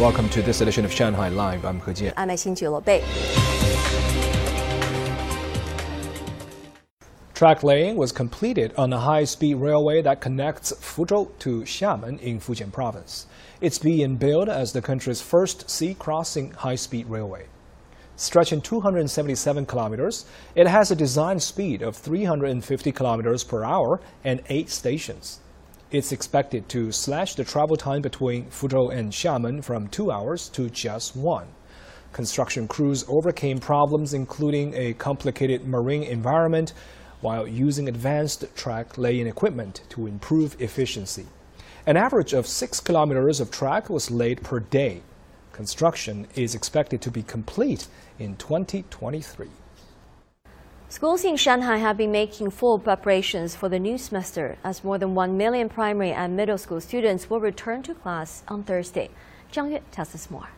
Welcome to this edition of Shanghai Live. I'm He Jian. I'm Xin Bei. Track laying was completed on a high-speed railway that connects Fuzhou to Xiamen in Fujian province. It's being built as the country's first sea-crossing high-speed railway. Stretching 277 kilometers, it has a design speed of 350 kilometers per hour and eight stations. It's expected to slash the travel time between Fuzhou and Xiamen from two hours to just one. Construction crews overcame problems including a complicated marine environment, while using advanced track laying equipment to improve efficiency. An average of 6 kilometers of track was laid per day. Construction is expected to be complete in 2023. Schools in Shanghai have been making full preparations for the new semester as more than 1 million primary and middle school students will return to class on Thursday. Zhang Yue tells us more.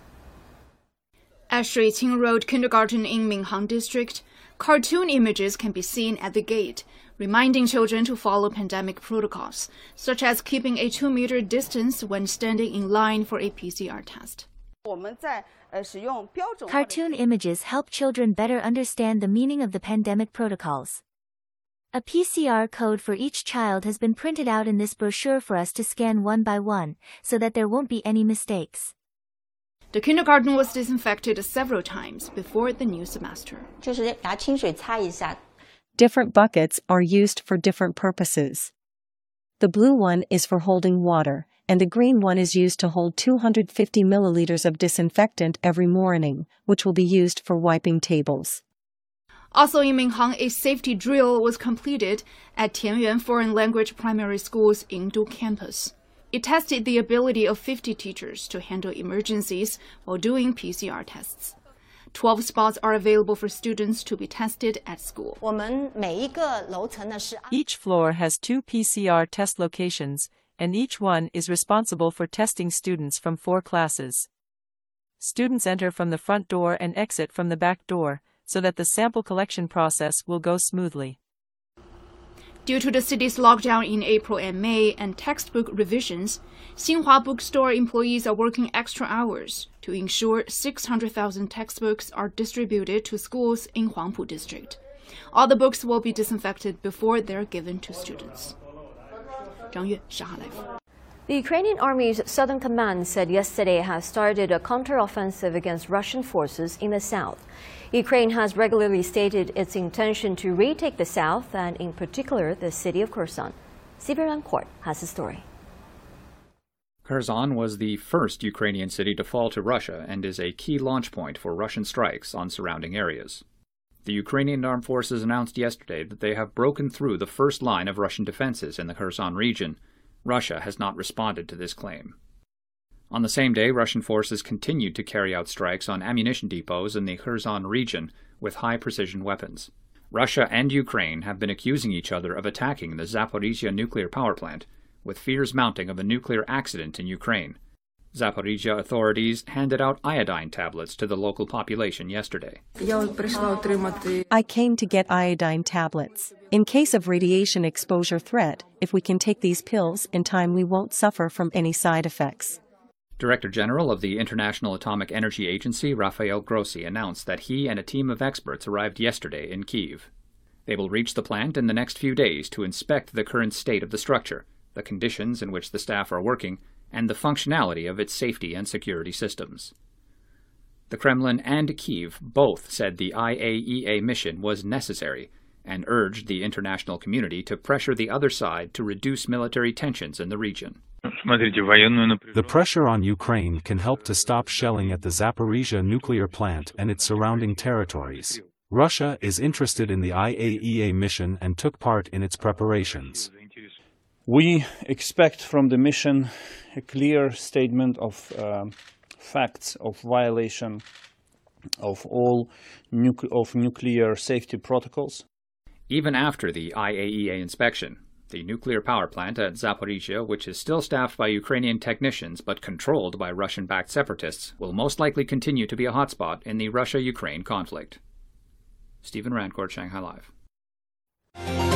At Shuiqing Road Kindergarten in Minhang District, cartoon images can be seen at the gate, reminding children to follow pandemic protocols, such as keeping a two meter distance when standing in line for a PCR test. Cartoon images help children better understand the meaning of the pandemic protocols. A PCR code for each child has been printed out in this brochure for us to scan one by one, so that there won't be any mistakes. The kindergarten was disinfected several times before the new semester. Different buckets are used for different purposes. The blue one is for holding water, and the green one is used to hold 250 milliliters of disinfectant every morning, which will be used for wiping tables. Also in Minhang, a safety drill was completed at Tianyuan Foreign Language Primary School's Yingdu campus. It tested the ability of 50 teachers to handle emergencies while doing PCR tests. 12 spots are available for students to be tested at school. Each floor has two PCR test locations, and each one is responsible for testing students from four classes. Students enter from the front door and exit from the back door, so that the sample collection process will go smoothly. Due to the city's lockdown in April and May and textbook revisions, Xinhua Bookstore employees are working extra hours to ensure 600,000 textbooks are distributed to schools in Huangpu district. All the books will be disinfected before they're given to students. Zhang Yue, Shanghai Live. The Ukrainian Army's Southern Command said yesterday has started a counteroffensive against Russian forces in the south. Ukraine has regularly stated its intention to retake the south and, in particular, the city of Kherson. Stephen Rancourt has the story. Kherson was the first Ukrainian city to fall to Russia and is a key launch point for Russian strikes on surrounding areas. The Ukrainian armed forces announced yesterday that they have broken through the first line of Russian defenses in the Kherson region Russia has not responded to this claim. On the same day, Russian forces continued to carry out strikes on ammunition depots in the Kherson region with high precision weapons. Russia and Ukraine have been accusing each other of attacking the Zaporizhia nuclear power plant, with fears mounting of a nuclear accident in Ukraine. Zaporizhia authorities handed out iodine tablets to the local population yesterday. I came to get iodine tablets. In case of radiation exposure threat, if we can take these pills in time, we won't suffer from any side effects. Director General of the International Atomic Energy Agency, Rafael Grossi, announced that he and a team of experts arrived yesterday in Kiev. They will reach the plant in the next few days to inspect the current state of the structure, the conditions in which the staff are working, and the functionality of its safety and security systems. The Kremlin and Kiev both said the IAEA mission was necessary and urged the international community to pressure the other side to reduce military tensions in the region. The pressure on Ukraine can help to stop shelling at the Zaporizhia nuclear plant and its surrounding territories. Russia is interested in the IAEA mission and took part in its preparations. We expect from the mission a clear statement of uh, facts of violation of all of nuclear safety protocols. Even after the IAEA inspection, the nuclear power plant at Zaporizhia, which is still staffed by Ukrainian technicians but controlled by Russian backed separatists, will most likely continue to be a hotspot in the Russia Ukraine conflict. Stephen Rancourt, Shanghai Live.